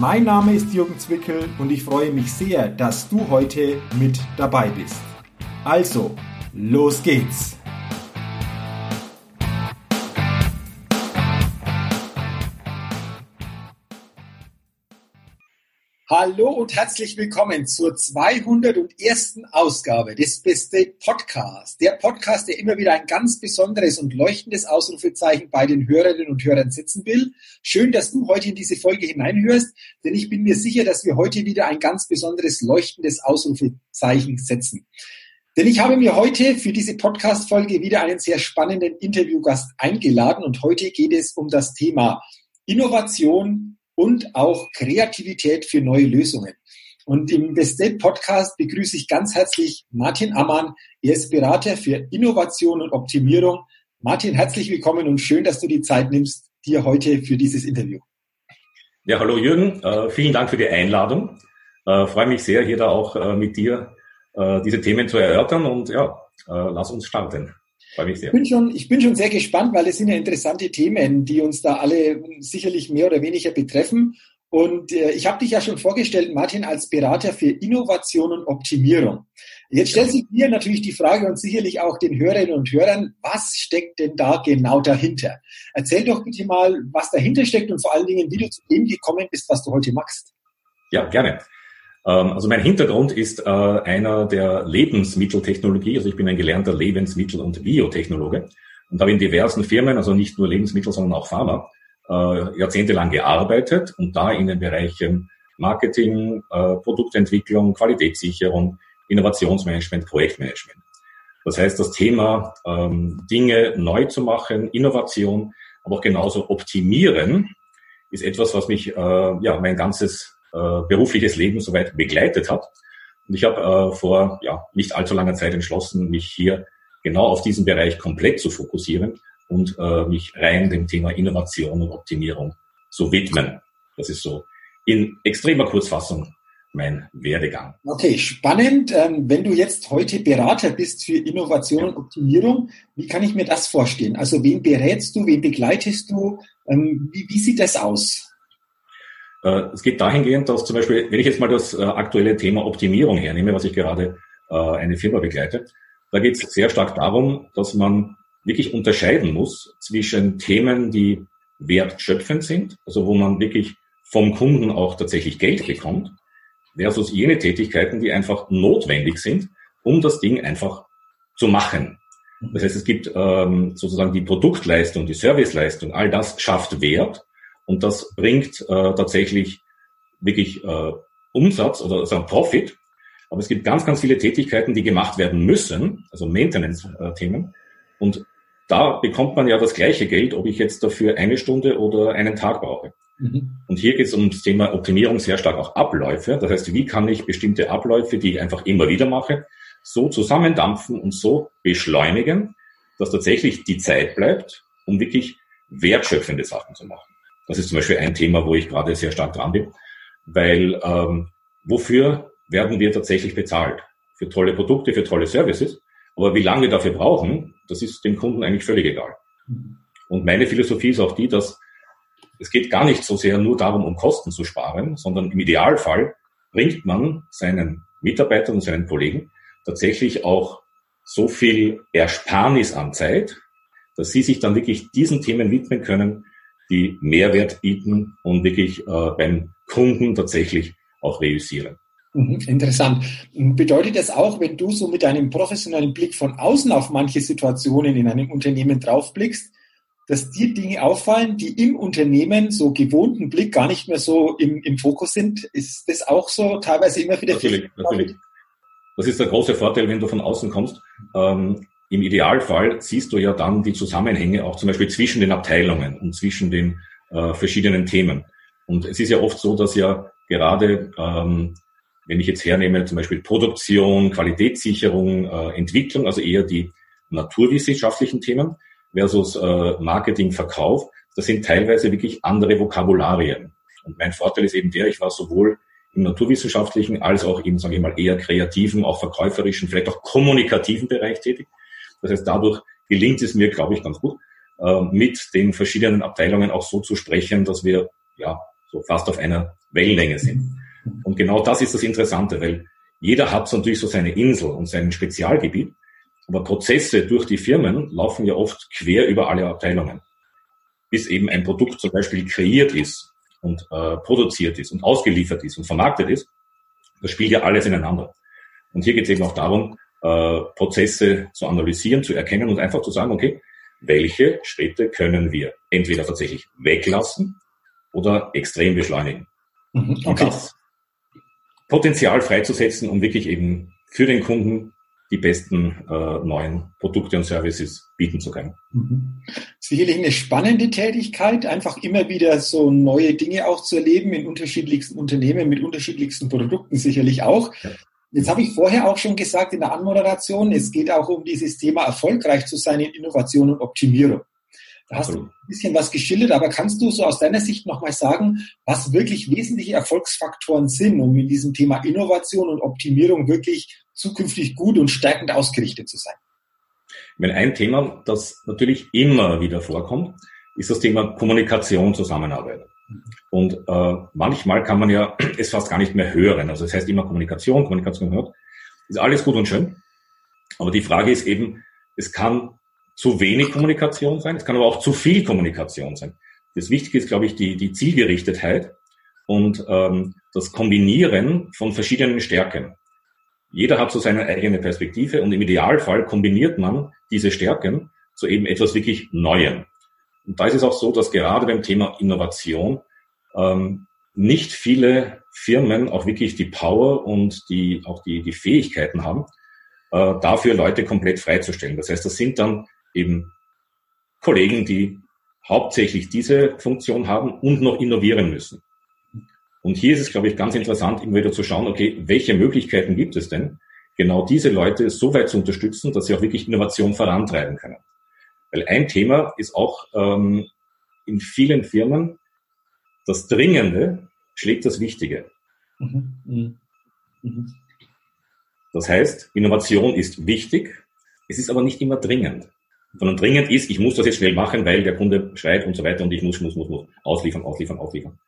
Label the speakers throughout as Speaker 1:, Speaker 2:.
Speaker 1: Mein Name ist Jürgen Zwickel und ich freue mich sehr, dass du heute mit dabei bist. Also, los geht's! Hallo und herzlich willkommen zur 201. Ausgabe des Beste Podcasts. Der Podcast, der immer wieder ein ganz besonderes und leuchtendes Ausrufezeichen bei den Hörerinnen und Hörern setzen will. Schön, dass du heute in diese Folge hineinhörst, denn ich bin mir sicher, dass wir heute wieder ein ganz besonderes leuchtendes Ausrufezeichen setzen. Denn ich habe mir heute für diese Podcast-Folge wieder einen sehr spannenden Interviewgast eingeladen und heute geht es um das Thema Innovation und auch Kreativität für neue Lösungen. Und im Bestate Podcast begrüße ich ganz herzlich Martin Ammann. Er ist Berater für Innovation und Optimierung. Martin, herzlich willkommen und schön, dass du die Zeit nimmst, dir heute für dieses Interview.
Speaker 2: Ja, hallo Jürgen. Äh, vielen Dank für die Einladung. Äh, freue mich sehr, hier da auch äh, mit dir äh, diese Themen zu erörtern und ja, äh, lass uns starten.
Speaker 1: Ich bin, schon, ich bin schon sehr gespannt, weil es sind ja interessante Themen, die uns da alle sicherlich mehr oder weniger betreffen. Und äh, ich habe dich ja schon vorgestellt, Martin, als Berater für Innovation und Optimierung. Jetzt stellt sich mir natürlich die Frage und sicherlich auch den Hörerinnen und Hörern, was steckt denn da genau dahinter? Erzähl doch bitte mal, was dahinter steckt und vor allen Dingen, wie du zu dem gekommen bist, was du heute machst.
Speaker 2: Ja, gerne. Ähm, also mein Hintergrund ist äh, einer der Lebensmitteltechnologie. Also ich bin ein gelernter Lebensmittel- und Biotechnologe und habe in diversen Firmen, also nicht nur Lebensmittel, sondern auch Pharma, äh, jahrzehntelang gearbeitet und da in den Bereichen Marketing, äh, Produktentwicklung, Qualitätssicherung, Innovationsmanagement, Projektmanagement. Das heißt, das Thema ähm, Dinge neu zu machen, Innovation, aber auch genauso optimieren, ist etwas, was mich äh, ja mein ganzes äh, berufliches Leben soweit begleitet hat. Und ich habe äh, vor ja, nicht allzu langer Zeit entschlossen, mich hier genau auf diesen Bereich komplett zu fokussieren und äh, mich rein dem Thema Innovation und Optimierung zu widmen. Das ist so in extremer Kurzfassung mein Werdegang.
Speaker 1: Okay, spannend. Ähm, wenn du jetzt heute Berater bist für Innovation und Optimierung, wie kann ich mir das vorstellen? Also wen berätst du, wen begleitest du? Ähm, wie, wie sieht das aus?
Speaker 2: Äh, es geht dahingehend, dass zum Beispiel, wenn ich jetzt mal das äh, aktuelle Thema Optimierung hernehme, was ich gerade äh, eine Firma begleite, da geht es sehr stark darum, dass man wirklich unterscheiden muss zwischen Themen, die wertschöpfend sind, also wo man wirklich vom Kunden auch tatsächlich Geld bekommt, versus jene Tätigkeiten, die einfach notwendig sind, um das Ding einfach zu machen. Das heißt, es gibt ähm, sozusagen die Produktleistung, die Serviceleistung, all das schafft Wert und das bringt äh, tatsächlich wirklich äh, Umsatz oder sagen Profit. Aber es gibt ganz, ganz viele Tätigkeiten, die gemacht werden müssen, also Maintenance-Themen. Und da bekommt man ja das gleiche Geld, ob ich jetzt dafür eine Stunde oder einen Tag brauche. Mhm. Und hier geht es um das Thema Optimierung sehr stark auch Abläufe. Das heißt, wie kann ich bestimmte Abläufe, die ich einfach immer wieder mache, so zusammendampfen und so beschleunigen, dass tatsächlich die Zeit bleibt, um wirklich wertschöpfende Sachen zu machen. Das ist zum Beispiel ein Thema, wo ich gerade sehr stark dran bin, weil ähm, wofür werden wir tatsächlich bezahlt? Für tolle Produkte, für tolle Services. Aber wie lange wir dafür brauchen, das ist dem Kunden eigentlich völlig egal. Und meine Philosophie ist auch die, dass es geht gar nicht so sehr nur darum, um Kosten zu sparen, sondern im Idealfall bringt man seinen Mitarbeitern und seinen Kollegen tatsächlich auch so viel Ersparnis an Zeit, dass sie sich dann wirklich diesen Themen widmen können, die Mehrwert bieten und wirklich äh, beim Kunden tatsächlich auch reüssieren.
Speaker 1: Mhm, interessant. Bedeutet das auch, wenn du so mit einem professionellen Blick von außen auf manche Situationen in einem Unternehmen draufblickst, dass dir Dinge auffallen, die im Unternehmen so gewohnten Blick gar nicht mehr so im, im Fokus sind? Ist das auch so teilweise immer wieder?
Speaker 2: Natürlich, natürlich. Das ist der große Vorteil, wenn du von außen kommst. Ähm, im Idealfall siehst du ja dann die Zusammenhänge auch zum Beispiel zwischen den Abteilungen und zwischen den äh, verschiedenen Themen. Und es ist ja oft so, dass ja gerade ähm, wenn ich jetzt hernehme, zum Beispiel Produktion, Qualitätssicherung, äh, Entwicklung, also eher die naturwissenschaftlichen Themen versus äh, Marketing, Verkauf, das sind teilweise wirklich andere Vokabularien. Und mein Vorteil ist eben der, ich war sowohl im naturwissenschaftlichen als auch im, sage ich mal, eher kreativen, auch verkäuferischen, vielleicht auch kommunikativen Bereich tätig. Das heißt, dadurch gelingt es mir, glaube ich, ganz gut, äh, mit den verschiedenen Abteilungen auch so zu sprechen, dass wir ja so fast auf einer Wellenlänge sind. Und genau das ist das Interessante, weil jeder hat natürlich so seine Insel und sein Spezialgebiet, aber Prozesse durch die Firmen laufen ja oft quer über alle Abteilungen. Bis eben ein Produkt zum Beispiel kreiert ist und äh, produziert ist und ausgeliefert ist und vermarktet ist, das spielt ja alles ineinander. Und hier geht es eben auch darum, äh, Prozesse zu analysieren, zu erkennen und einfach zu sagen, okay, welche Schritte können wir entweder tatsächlich weglassen oder extrem beschleunigen. Mhm, okay. Und das Potenzial freizusetzen, um wirklich eben für den Kunden die besten äh, neuen Produkte und Services bieten zu können. Mhm.
Speaker 1: Sicherlich eine spannende Tätigkeit, einfach immer wieder so neue Dinge auch zu erleben in unterschiedlichsten Unternehmen mit unterschiedlichsten Produkten sicherlich auch. Ja. Jetzt habe ich vorher auch schon gesagt in der Anmoderation, es geht auch um dieses Thema erfolgreich zu sein in Innovation und Optimierung. Da hast du ein bisschen was geschildert, aber kannst du so aus deiner Sicht nochmal sagen, was wirklich wesentliche Erfolgsfaktoren sind, um in diesem Thema Innovation und Optimierung wirklich zukünftig gut und stärkend ausgerichtet zu sein?
Speaker 2: Wenn ein Thema, das natürlich immer wieder vorkommt, ist das Thema Kommunikation, Zusammenarbeit. Und äh, manchmal kann man ja es fast gar nicht mehr hören. Also das heißt immer Kommunikation, Kommunikation hört. Ist alles gut und schön. Aber die Frage ist eben, es kann zu wenig Kommunikation sein, es kann aber auch zu viel Kommunikation sein. Das Wichtige ist, glaube ich, die, die Zielgerichtetheit und ähm, das Kombinieren von verschiedenen Stärken. Jeder hat so seine eigene Perspektive und im Idealfall kombiniert man diese Stärken zu eben etwas wirklich Neuem. Und da ist es auch so, dass gerade beim Thema Innovation ähm, nicht viele Firmen auch wirklich die Power und die auch die, die Fähigkeiten haben, äh, dafür Leute komplett freizustellen. Das heißt, das sind dann eben Kollegen, die hauptsächlich diese Funktion haben und noch innovieren müssen. Und hier ist es, glaube ich, ganz interessant, immer wieder zu schauen, okay, welche Möglichkeiten gibt es denn, genau diese Leute so weit zu unterstützen, dass sie auch wirklich Innovation vorantreiben können. Weil ein Thema ist auch ähm, in vielen Firmen, das Dringende schlägt das Wichtige. Mhm. Mhm. mhm. Das heißt, Innovation ist wichtig, es ist aber nicht immer dringend sondern dringend ist, ich muss das jetzt schnell machen, weil der Kunde schreit und so weiter und ich muss, muss, muss, muss ausliefern, ausliefern, ausliefern.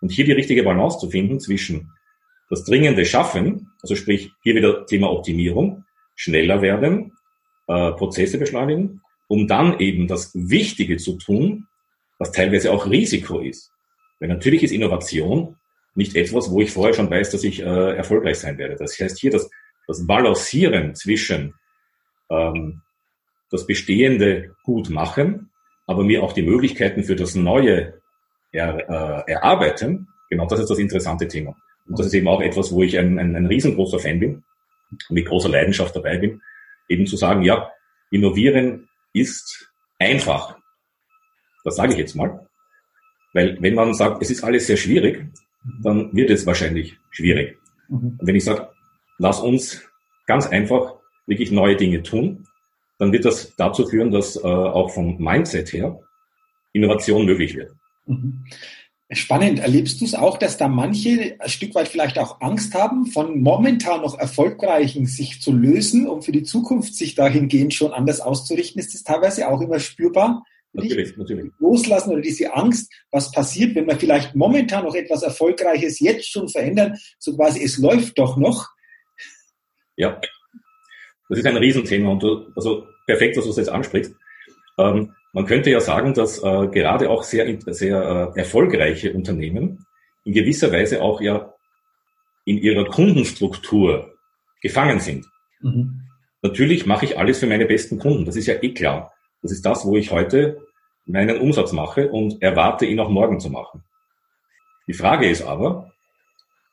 Speaker 2: Und hier die richtige Balance zu finden zwischen das dringende Schaffen, also sprich hier wieder Thema Optimierung, schneller werden, äh, Prozesse beschleunigen, um dann eben das Wichtige zu tun, was teilweise auch Risiko ist. Weil natürlich ist Innovation nicht etwas, wo ich vorher schon weiß, dass ich äh, erfolgreich sein werde. Das heißt hier das, das Balancieren zwischen ähm, das Bestehende gut machen, aber mir auch die Möglichkeiten für das Neue er, äh, erarbeiten, genau das ist das interessante Thema. Und das ist eben auch etwas, wo ich ein, ein, ein riesengroßer Fan bin und mit großer Leidenschaft dabei bin, eben zu sagen, ja, innovieren ist einfach. Das sage ich jetzt mal. Weil wenn man sagt, es ist alles sehr schwierig, dann wird es wahrscheinlich schwierig. Mhm. Wenn ich sage, lass uns ganz einfach wirklich neue Dinge tun, dann wird das dazu führen, dass äh, auch vom Mindset her Innovation möglich wird. Mhm.
Speaker 1: Spannend. Erlebst du es auch, dass da manche ein Stück weit vielleicht auch Angst haben, von momentan noch erfolgreichen sich zu lösen, um für die Zukunft sich dahingehend schon anders auszurichten? Ist das teilweise auch immer spürbar?
Speaker 2: Natürlich, natürlich.
Speaker 1: Loslassen oder diese Angst, was passiert, wenn wir vielleicht momentan noch etwas Erfolgreiches jetzt schon verändern, so quasi es läuft doch noch.
Speaker 2: Ja, das ist ein Riesenthema und du, also perfekt, dass du es jetzt ansprichst. Ähm, man könnte ja sagen, dass äh, gerade auch sehr, sehr äh, erfolgreiche Unternehmen in gewisser Weise auch ja in ihrer Kundenstruktur gefangen sind. Mhm. Natürlich mache ich alles für meine besten Kunden. Das ist ja eh klar. Das ist das, wo ich heute meinen Umsatz mache und erwarte, ihn auch morgen zu machen. Die Frage ist aber,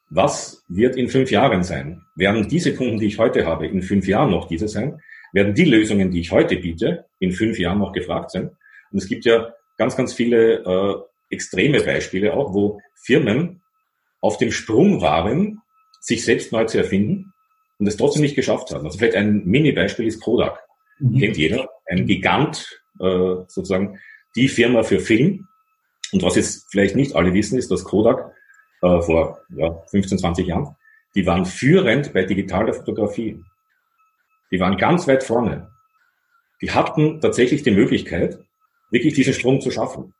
Speaker 2: was wird in fünf Jahren sein? Werden diese Kunden, die ich heute habe, in fünf Jahren noch diese sein? Werden die Lösungen, die ich heute biete, in fünf Jahren noch gefragt sein? Und es gibt ja ganz, ganz viele äh, extreme Beispiele auch, wo Firmen auf dem Sprung waren, sich selbst neu zu erfinden und es trotzdem nicht geschafft haben. Also vielleicht ein Mini-Beispiel ist Kodak. Mhm. Kennt jeder. Ein Gigant, äh, sozusagen die Firma für Film. Und was jetzt vielleicht nicht alle wissen, ist, dass Kodak äh, vor ja, 15, 20 Jahren, die waren führend bei digitaler Fotografie. Die waren ganz weit vorne. Die hatten tatsächlich die Möglichkeit, wirklich diesen Sprung zu schaffen.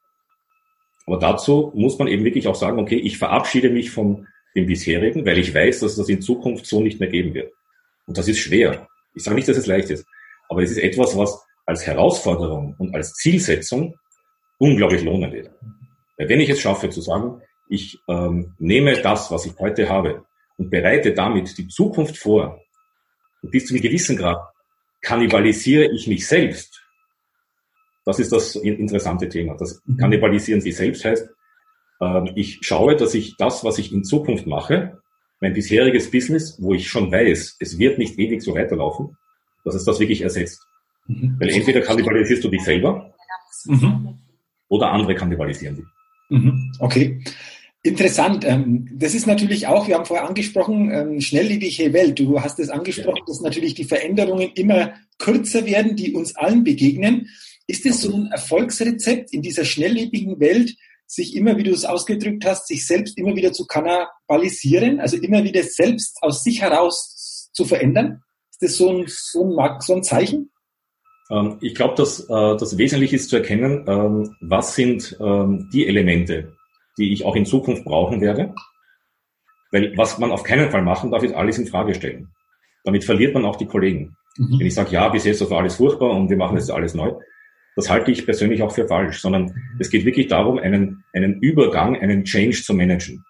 Speaker 2: Aber dazu muss man eben wirklich auch sagen, okay, ich verabschiede mich von dem bisherigen, weil ich weiß, dass das in Zukunft so nicht mehr geben wird. Und das ist schwer. Ich sage nicht, dass es leicht ist, aber es ist etwas, was als Herausforderung und als Zielsetzung unglaublich lohnen wird. Weil wenn ich es schaffe zu sagen, ich ähm, nehme das, was ich heute habe und bereite damit die Zukunft vor, und bis zu einem gewissen Grad kannibalisiere ich mich selbst. Das ist das interessante Thema. Das mhm. Kannibalisieren sich selbst heißt, ähm, ich schaue, dass ich das, was ich in Zukunft mache, mein bisheriges Business, wo ich schon weiß, es wird nicht ewig so weiterlaufen, dass es das wirklich ersetzt. Mhm. Weil entweder kannibalisierst du dich selber mhm. oder andere kannibalisieren dich.
Speaker 1: Mhm. Okay. Interessant. Ähm, das ist natürlich auch, wir haben vorher angesprochen, ähm, schnelllebige Welt. Du hast es angesprochen, dass natürlich die Veränderungen immer kürzer werden, die uns allen begegnen. Ist es so ein Erfolgsrezept in dieser schnelllebigen Welt, sich immer, wie du es ausgedrückt hast, sich selbst immer wieder zu kannibalisieren, also immer wieder selbst aus sich heraus zu verändern? Ist das so ein, so ein, so ein Zeichen?
Speaker 2: Ähm, ich glaube, dass äh, das Wesentliche ist zu erkennen, was sind die Elemente, die ich auch in Zukunft brauchen werde. Weil was man auf keinen Fall machen darf, ist alles in Frage stellen. Damit verliert man auch die Kollegen. Mhm. Wenn ich sage, ja, bis jetzt war alles furchtbar und wir machen jetzt alles neu, das halte ich persönlich auch für falsch, sondern es geht wirklich darum, einen, einen Übergang, einen Change zu managen.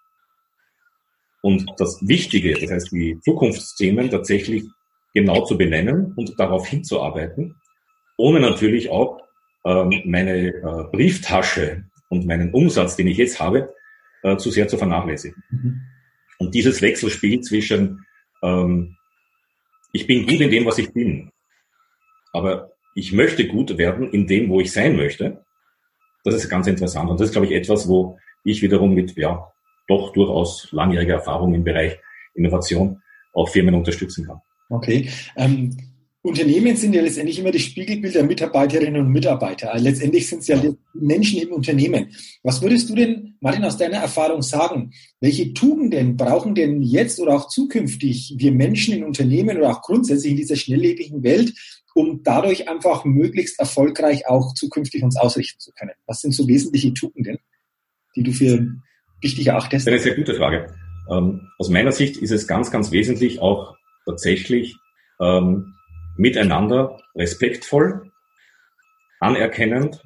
Speaker 2: Und das Wichtige, das heißt die Zukunftsthemen tatsächlich genau zu benennen und darauf hinzuarbeiten, ohne natürlich auch ähm, meine äh, Brieftasche und meinen Umsatz, den ich jetzt habe, äh, zu sehr zu vernachlässigen. Mhm. Und dieses Wechselspiel zwischen, ähm, ich bin gut in dem, was ich bin, aber ich möchte gut werden in dem, wo ich sein möchte, das ist ganz interessant. Und das ist, glaube ich, etwas, wo ich wiederum mit, ja, doch durchaus langjähriger Erfahrung im Bereich Innovation auch Firmen unterstützen kann.
Speaker 1: Okay. Ähm, Unternehmen sind ja letztendlich immer das Spiegelbild der Mitarbeiterinnen und Mitarbeiter. Also letztendlich sind es ja Menschen im Unternehmen. Was würdest du denn, Martin, aus deiner Erfahrung sagen? Welche Tugenden brauchen denn jetzt oder auch zukünftig wir Menschen in Unternehmen oder auch grundsätzlich in dieser schnelllebigen Welt, um dadurch einfach möglichst erfolgreich auch zukünftig uns ausrichten zu können? Was sind so wesentliche Tugenden, die du für wichtig erachtest?
Speaker 2: Das ist eine sehr gute Frage. Ähm, aus meiner Sicht ist es ganz, ganz wesentlich auch tatsächlich, ähm, miteinander respektvoll, anerkennend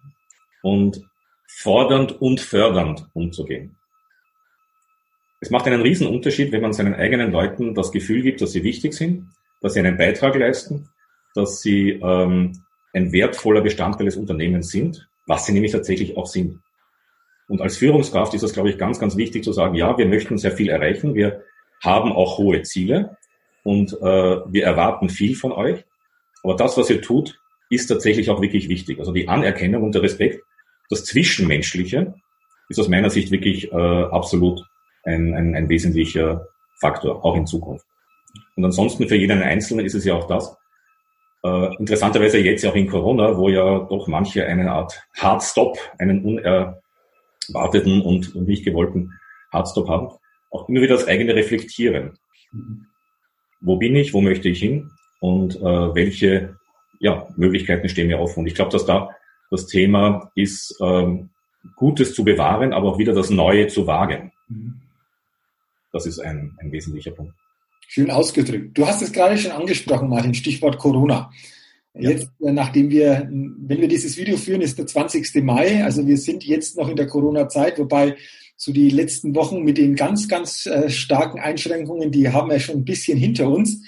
Speaker 2: und fordernd und fördernd umzugehen. Es macht einen riesen Unterschied, wenn man seinen eigenen Leuten das Gefühl gibt, dass sie wichtig sind, dass sie einen Beitrag leisten, dass sie ähm, ein wertvoller Bestandteil des Unternehmens sind, was sie nämlich tatsächlich auch sind. Und als Führungskraft ist das, glaube ich, ganz, ganz wichtig zu sagen, ja, wir möchten sehr viel erreichen, wir haben auch hohe Ziele und äh, wir erwarten viel von euch. Aber das, was ihr tut, ist tatsächlich auch wirklich wichtig. Also die Anerkennung und der Respekt, das Zwischenmenschliche ist aus meiner Sicht wirklich äh, absolut ein, ein, ein wesentlicher Faktor, auch in Zukunft. Und ansonsten für jeden Einzelnen ist es ja auch das, äh, interessanterweise jetzt auch in Corona, wo ja doch manche eine Art Hardstop, einen unerwarteten und, und nicht gewollten Hardstop haben, auch immer wieder das eigene Reflektieren. Wo bin ich, wo möchte ich hin? und äh, welche ja, Möglichkeiten stehen mir offen. Und ich glaube, dass da das Thema ist, ähm, Gutes zu bewahren, aber auch wieder das Neue zu wagen. Mhm. Das ist ein, ein wesentlicher Punkt.
Speaker 1: Schön ausgedrückt. Du hast es gerade schon angesprochen, Martin, Stichwort Corona. Jetzt, ja. Äh, nachdem wir, wenn wir dieses Video führen, ist der 20. Mai. Also wir sind jetzt noch in der Corona-Zeit, wobei so die letzten Wochen mit den ganz, ganz äh, starken Einschränkungen, die haben wir schon ein bisschen hinter uns.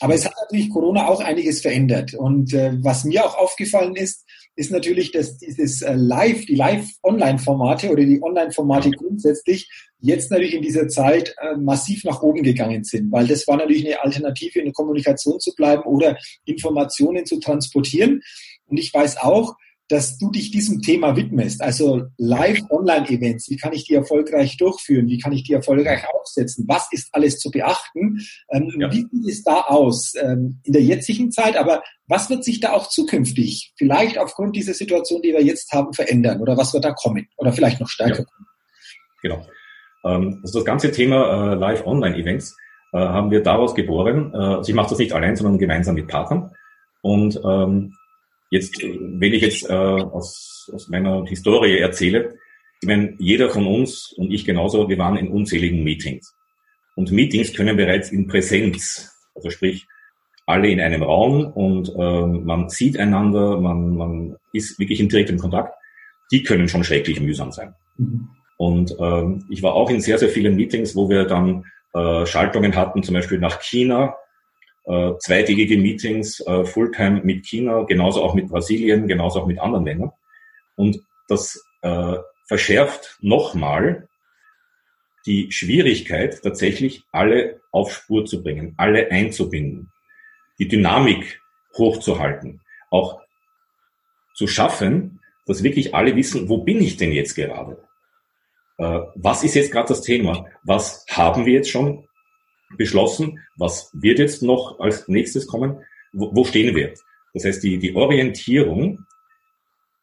Speaker 1: Aber es hat natürlich Corona auch einiges verändert. Und äh, was mir auch aufgefallen ist, ist natürlich, dass dieses äh, Live, die Live-Online-Formate oder die Online-Formate grundsätzlich jetzt natürlich in dieser Zeit äh, massiv nach oben gegangen sind, weil das war natürlich eine Alternative, in der Kommunikation zu bleiben oder Informationen zu transportieren. Und ich weiß auch, dass du dich diesem Thema widmest. Also Live-Online-Events. Wie kann ich die erfolgreich durchführen? Wie kann ich die erfolgreich aufsetzen? Was ist alles zu beachten? Ähm, ja. Wie sieht es da aus ähm, in der jetzigen Zeit? Aber was wird sich da auch zukünftig, vielleicht aufgrund dieser Situation, die wir jetzt haben, verändern? Oder was wird da kommen? Oder vielleicht noch stärker ja. kommen?
Speaker 2: Genau. Ähm, also das ganze Thema äh, Live-Online-Events äh, haben wir daraus geboren. Äh, also ich mache das nicht allein, sondern gemeinsam mit Partnern. Und ähm, jetzt, wenn ich jetzt äh, aus, aus meiner Historie erzähle, ich meine, jeder von uns und ich genauso, wir waren in unzähligen Meetings. Und Meetings können bereits in Präsenz, also sprich alle in einem Raum und ähm, man sieht einander, man, man ist wirklich in direktem Kontakt, die können schon schrecklich mühsam sein. Mhm. Und ähm, ich war auch in sehr, sehr vielen Meetings, wo wir dann äh, Schaltungen hatten, zum Beispiel nach China, äh, zweitägige Meetings, äh, Fulltime mit China, genauso auch mit Brasilien, genauso auch mit anderen Ländern. Und das äh, verschärft nochmal die Schwierigkeit, tatsächlich alle auf Spur zu bringen, alle einzubinden, die Dynamik hochzuhalten, auch zu schaffen, dass wirklich alle wissen, wo bin ich denn jetzt gerade? Äh, was ist jetzt gerade das Thema? Was haben wir jetzt schon beschlossen? Was wird jetzt noch als nächstes kommen? Wo, wo stehen wir? Das heißt, die, die Orientierung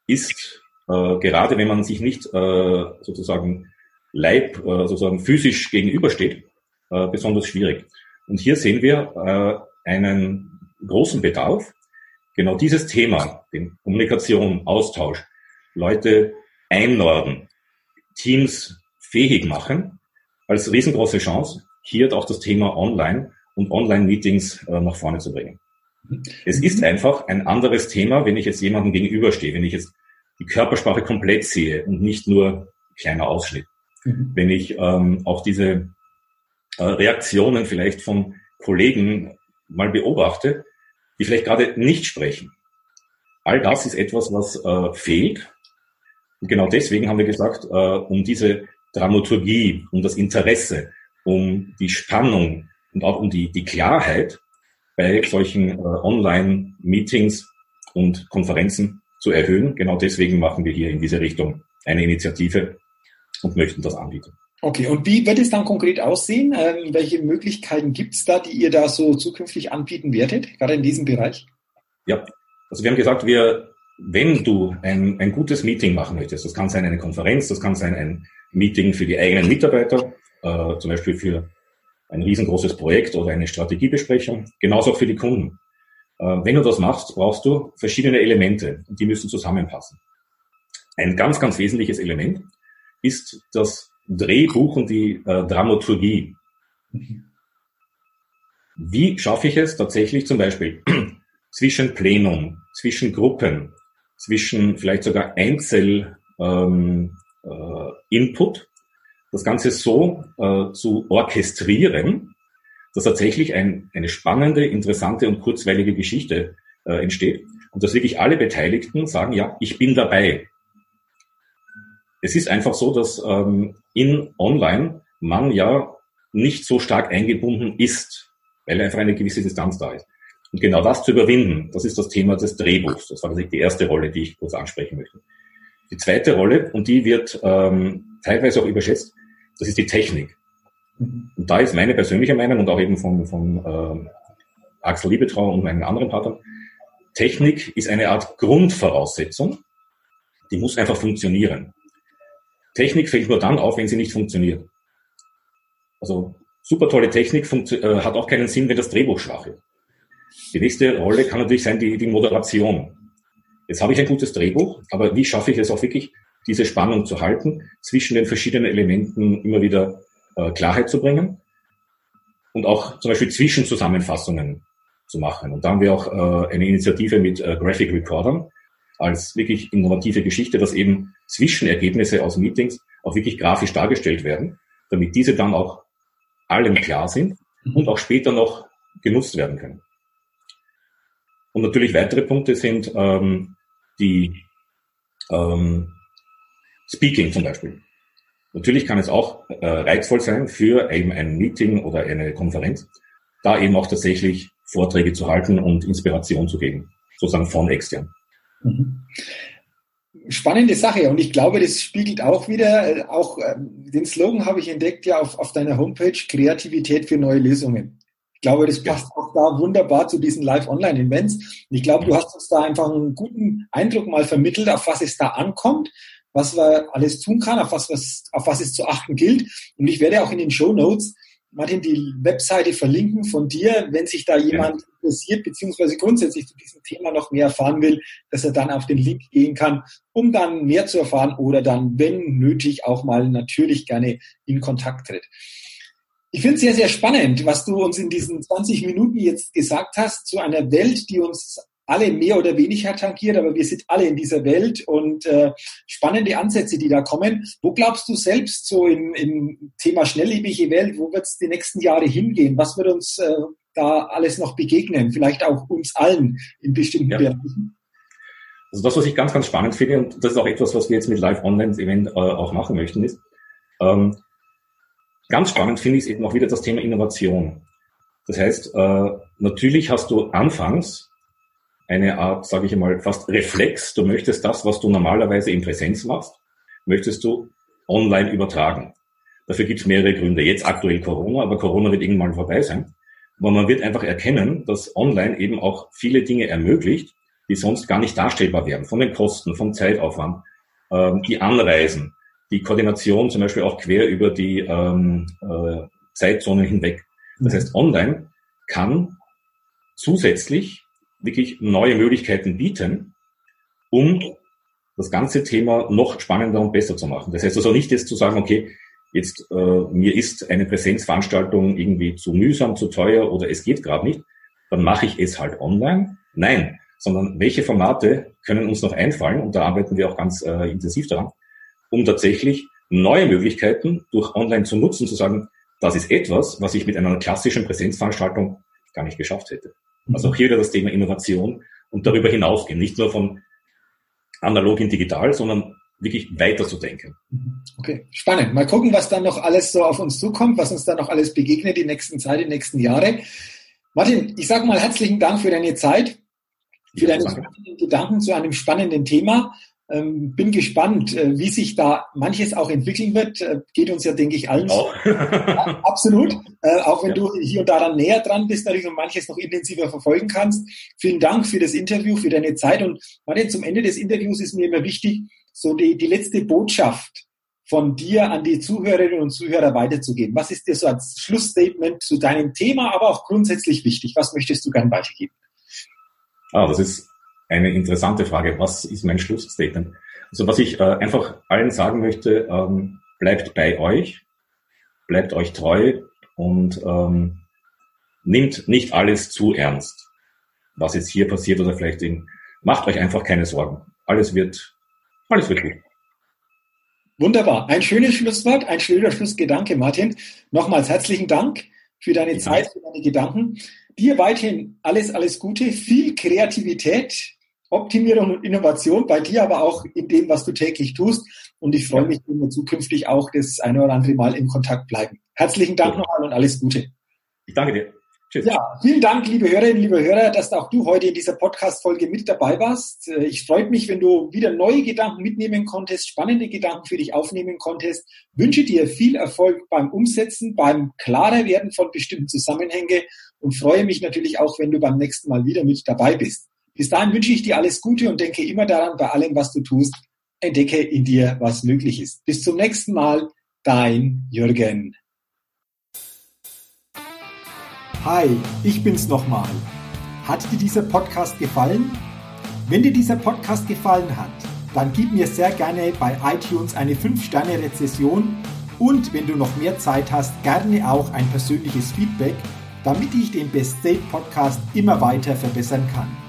Speaker 2: ist äh, gerade, wenn man sich nicht äh, sozusagen Leib, äh, sozusagen physisch gegenübersteht, äh, besonders schwierig. Und hier sehen wir äh, einen großen Bedarf, genau dieses Thema, den Kommunikation, Austausch, Leute einnorden, Teams fähig machen, als riesengroße Chance, hier auch das Thema Online und Online-Meetings äh, nach vorne zu bringen. Es ist einfach ein anderes Thema, wenn ich jetzt jemandem gegenüberstehe, wenn ich jetzt die Körpersprache komplett sehe und nicht nur kleiner Ausschnitt. Mhm. Wenn ich ähm, auch diese äh, Reaktionen vielleicht von Kollegen mal beobachte, die vielleicht gerade nicht sprechen. All das ist etwas, was äh, fehlt und genau deswegen haben wir gesagt, äh, um diese Dramaturgie, um das Interesse, um die Spannung und auch um die, die Klarheit bei solchen äh, Online-Meetings und Konferenzen zu erhöhen. Genau deswegen machen wir hier in diese Richtung eine Initiative und möchten das anbieten.
Speaker 1: Okay, und wie wird es dann konkret aussehen? Ähm, welche Möglichkeiten gibt es da, die ihr da so zukünftig anbieten werdet, gerade in diesem Bereich?
Speaker 2: Ja, also wir haben gesagt, wir wenn du ein, ein gutes Meeting machen möchtest, das kann sein eine Konferenz, das kann sein ein Meeting für die eigenen Mitarbeiter, äh, zum Beispiel für ein riesengroßes Projekt oder eine Strategiebesprechung, genauso auch für die Kunden. Äh, wenn du das machst, brauchst du verschiedene Elemente und die müssen zusammenpassen. Ein ganz, ganz wesentliches Element ist das Drehbuch und die äh, Dramaturgie. Wie schaffe ich es tatsächlich zum Beispiel zwischen Plenum, zwischen Gruppen, zwischen vielleicht sogar Einzel ähm, äh, das Ganze so äh, zu orchestrieren, dass tatsächlich ein, eine spannende, interessante und kurzweilige Geschichte äh, entsteht und dass wirklich alle Beteiligten sagen, ja, ich bin dabei. Es ist einfach so, dass ähm, in Online man ja nicht so stark eingebunden ist, weil einfach eine gewisse Distanz da ist. Und genau das zu überwinden, das ist das Thema des Drehbuchs. Das war die erste Rolle, die ich kurz ansprechen möchte. Die zweite Rolle, und die wird ähm, teilweise auch überschätzt, das ist die Technik. Und da ist meine persönliche Meinung und auch eben von, von äh, Axel Liebetrau und meinen anderen Partnern, Technik ist eine Art Grundvoraussetzung, die muss einfach funktionieren. Technik fällt nur dann auf, wenn sie nicht funktioniert. Also super tolle Technik äh, hat auch keinen Sinn, wenn das Drehbuch schwach ist. Die nächste Rolle kann natürlich sein die, die Moderation. Jetzt habe ich ein gutes Drehbuch, aber wie schaffe ich es auch wirklich, diese Spannung zu halten, zwischen den verschiedenen Elementen immer wieder äh, Klarheit zu bringen und auch zum Beispiel Zwischenzusammenfassungen zu machen. Und da haben wir auch äh, eine Initiative mit äh, Graphic Recordern als wirklich innovative Geschichte, dass eben Zwischenergebnisse aus Meetings auch wirklich grafisch dargestellt werden, damit diese dann auch allen klar sind und auch später noch genutzt werden können. Und natürlich weitere Punkte sind ähm, die ähm, Speaking zum Beispiel. Natürlich kann es auch äh, reizvoll sein für eben ein Meeting oder eine Konferenz, da eben auch tatsächlich Vorträge zu halten und Inspiration zu geben, sozusagen von extern.
Speaker 1: Mhm. spannende Sache und ich glaube, das spiegelt auch wieder, äh, auch ähm, den Slogan habe ich entdeckt ja auf, auf deiner Homepage, Kreativität für neue Lösungen. Ich glaube, das passt auch da wunderbar zu diesen Live-Online-Events. Und ich glaube, du hast uns da einfach einen guten Eindruck mal vermittelt, auf was es da ankommt, was man alles tun kann, auf was, was, auf was es zu achten gilt. Und ich werde auch in den Show Notes Martin, die Webseite verlinken von dir, wenn sich da jemand interessiert, beziehungsweise grundsätzlich zu diesem Thema noch mehr erfahren will, dass er dann auf den Link gehen kann, um dann mehr zu erfahren oder dann, wenn nötig, auch mal natürlich gerne in Kontakt tritt. Ich finde es sehr, sehr spannend, was du uns in diesen 20 Minuten jetzt gesagt hast, zu einer Welt, die uns alle mehr oder weniger tangiert, aber wir sind alle in dieser Welt und äh, spannende Ansätze, die da kommen. Wo glaubst du selbst so im, im Thema schnelllebige Welt, wo wird es die nächsten Jahre hingehen? Was wird uns äh, da alles noch begegnen? Vielleicht auch uns allen in bestimmten ja. Bereichen?
Speaker 2: Also das, was ich ganz, ganz spannend finde, und das ist auch etwas, was wir jetzt mit Live Online Event äh, auch machen möchten, ist, ähm, ganz spannend finde ich es eben auch wieder das Thema Innovation. Das heißt, äh, natürlich hast du anfangs eine Art, sage ich einmal, fast Reflex. Du möchtest das, was du normalerweise in Präsenz machst, möchtest du online übertragen. Dafür gibt es mehrere Gründe. Jetzt aktuell Corona, aber Corona wird irgendwann vorbei sein. Aber man wird einfach erkennen, dass online eben auch viele Dinge ermöglicht, die sonst gar nicht darstellbar wären. Von den Kosten, vom Zeitaufwand, ähm, die Anreisen, die Koordination zum Beispiel auch quer über die ähm, äh, Zeitzonen hinweg. Das heißt, online kann zusätzlich wirklich neue Möglichkeiten bieten, um das ganze Thema noch spannender und besser zu machen. Das heißt also nicht jetzt zu sagen, okay, jetzt äh, mir ist eine Präsenzveranstaltung irgendwie zu mühsam, zu teuer oder es geht gerade nicht, dann mache ich es halt online. Nein, sondern welche Formate können uns noch einfallen, und da arbeiten wir auch ganz äh, intensiv daran, um tatsächlich neue Möglichkeiten durch online zu nutzen, zu sagen, das ist etwas, was ich mit einer klassischen Präsenzveranstaltung gar nicht geschafft hätte. Also auch hier wieder das Thema Innovation und darüber hinausgehen, nicht nur von analog in digital, sondern wirklich weiter zu denken.
Speaker 1: Okay, spannend. Mal gucken, was dann noch alles so auf uns zukommt, was uns dann noch alles begegnet die nächsten Zeit, die nächsten Jahre. Martin, ich sage mal herzlichen Dank für deine Zeit, für ja, deine Gedanken zu einem spannenden Thema. Ähm, bin gespannt, äh, wie sich da manches auch entwickeln wird. Äh, geht uns ja, denke ich, allen so. ja, absolut. Äh, auch wenn ja. du hier und da dann näher dran bist, natürlich und manches noch intensiver verfolgen kannst. Vielen Dank für das Interview, für deine Zeit. Und Martin, zum Ende des Interviews ist mir immer wichtig, so die, die letzte Botschaft von dir an die Zuhörerinnen und Zuhörer weiterzugeben. Was ist dir so als Schlussstatement zu deinem Thema, aber auch grundsätzlich wichtig? Was möchtest du gern weitergeben?
Speaker 2: Ah, das ist eine interessante Frage. Was ist mein Schlussstatement? Also was ich äh, einfach allen sagen möchte, ähm, bleibt bei euch, bleibt euch treu und ähm, nimmt nicht alles zu ernst, was jetzt hier passiert oder vielleicht in, macht euch einfach keine Sorgen. Alles wird, alles wird gut.
Speaker 1: Wunderbar. Ein schönes Schlusswort, ein schöner Schlussgedanke, Martin. Nochmals herzlichen Dank für deine ja. Zeit, für deine Gedanken. Dir weiterhin alles, alles Gute, viel Kreativität, Optimierung und Innovation bei dir, aber auch in dem, was du täglich tust. Und ich freue mich, wenn wir zukünftig auch das eine oder andere Mal in Kontakt bleiben. Herzlichen Dank ja. nochmal und alles Gute.
Speaker 2: Ich danke dir.
Speaker 1: Tschüss. Ja, vielen Dank, liebe Hörerinnen, liebe Hörer, dass auch du heute in dieser Podcast-Folge mit dabei warst. Ich freue mich, wenn du wieder neue Gedanken mitnehmen konntest, spannende Gedanken für dich aufnehmen konntest. Wünsche dir viel Erfolg beim Umsetzen, beim klarer werden von bestimmten Zusammenhängen und freue mich natürlich auch, wenn du beim nächsten Mal wieder mit dabei bist. Bis dahin wünsche ich dir alles Gute und denke immer daran, bei allem, was du tust, entdecke in dir, was möglich ist. Bis zum nächsten Mal, dein Jürgen. Hi, ich bin's nochmal. Hat dir dieser Podcast gefallen? Wenn dir dieser Podcast gefallen hat, dann gib mir sehr gerne bei iTunes eine 5-Sterne-Rezession und wenn du noch mehr Zeit hast, gerne auch ein persönliches Feedback, damit ich den Best State Podcast immer weiter verbessern kann.